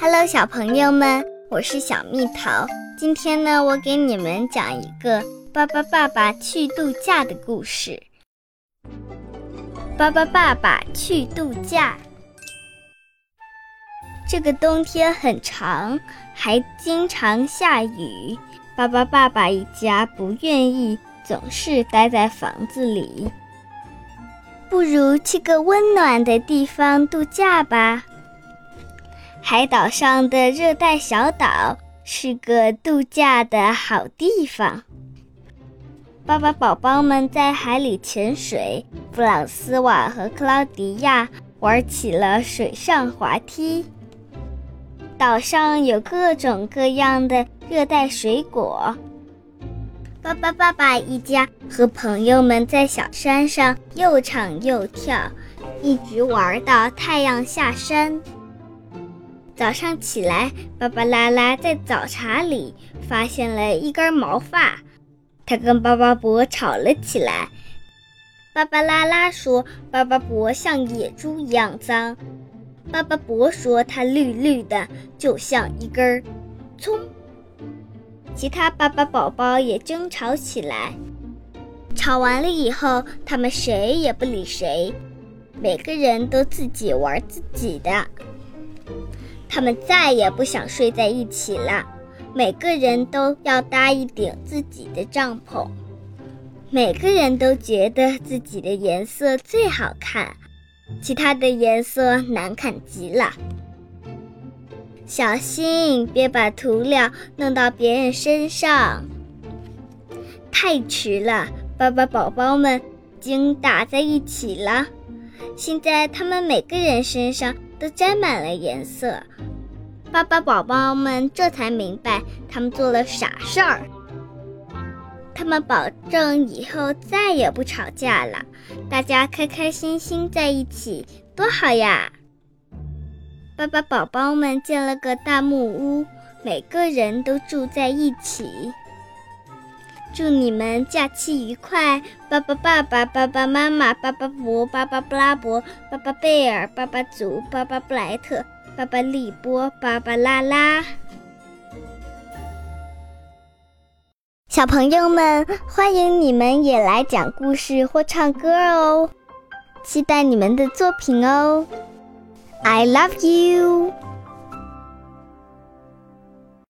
Hello，小朋友们，我是小蜜桃。今天呢，我给你们讲一个巴巴爸爸去度假的故事。巴巴爸爸去度假。这个冬天很长，还经常下雨。巴巴爸爸一家不愿意总是待在房子里，不如去个温暖的地方度假吧。海岛上的热带小岛是个度假的好地方。爸爸宝宝们在海里潜水，弗朗斯瓦和克劳迪亚玩起了水上滑梯。岛上有各种各样的热带水果。爸爸爸爸一家和朋友们在小山上又唱又跳，一直玩到太阳下山。早上起来，芭芭拉拉在早茶里发现了一根毛发，他跟巴巴伯吵了起来。芭芭拉拉说：“巴巴伯像野猪一样脏。”巴巴伯说：“它绿绿的，就像一根葱。”其他巴巴宝宝也争吵起来。吵完了以后，他们谁也不理谁，每个人都自己玩自己的。他们再也不想睡在一起了，每个人都要搭一顶自己的帐篷。每个人都觉得自己的颜色最好看，其他的颜色难看极了。小心别把涂料弄到别人身上。太迟了，爸爸宝宝们已经打在一起了。现在他们每个人身上都沾满了颜色。巴巴宝宝们这才明白，他们做了傻事儿。他们保证以后再也不吵架了，大家开开心心在一起，多好呀！巴巴宝宝们建了个大木屋，每个人都住在一起。祝你们假期愉快！巴巴爸爸、爸爸妈妈、巴巴伯、巴巴布拉伯、巴巴贝尔、巴巴祖、巴巴布莱特。巴巴利波，巴巴拉拉，小朋友们，欢迎你们也来讲故事或唱歌哦！期待你们的作品哦！I love you。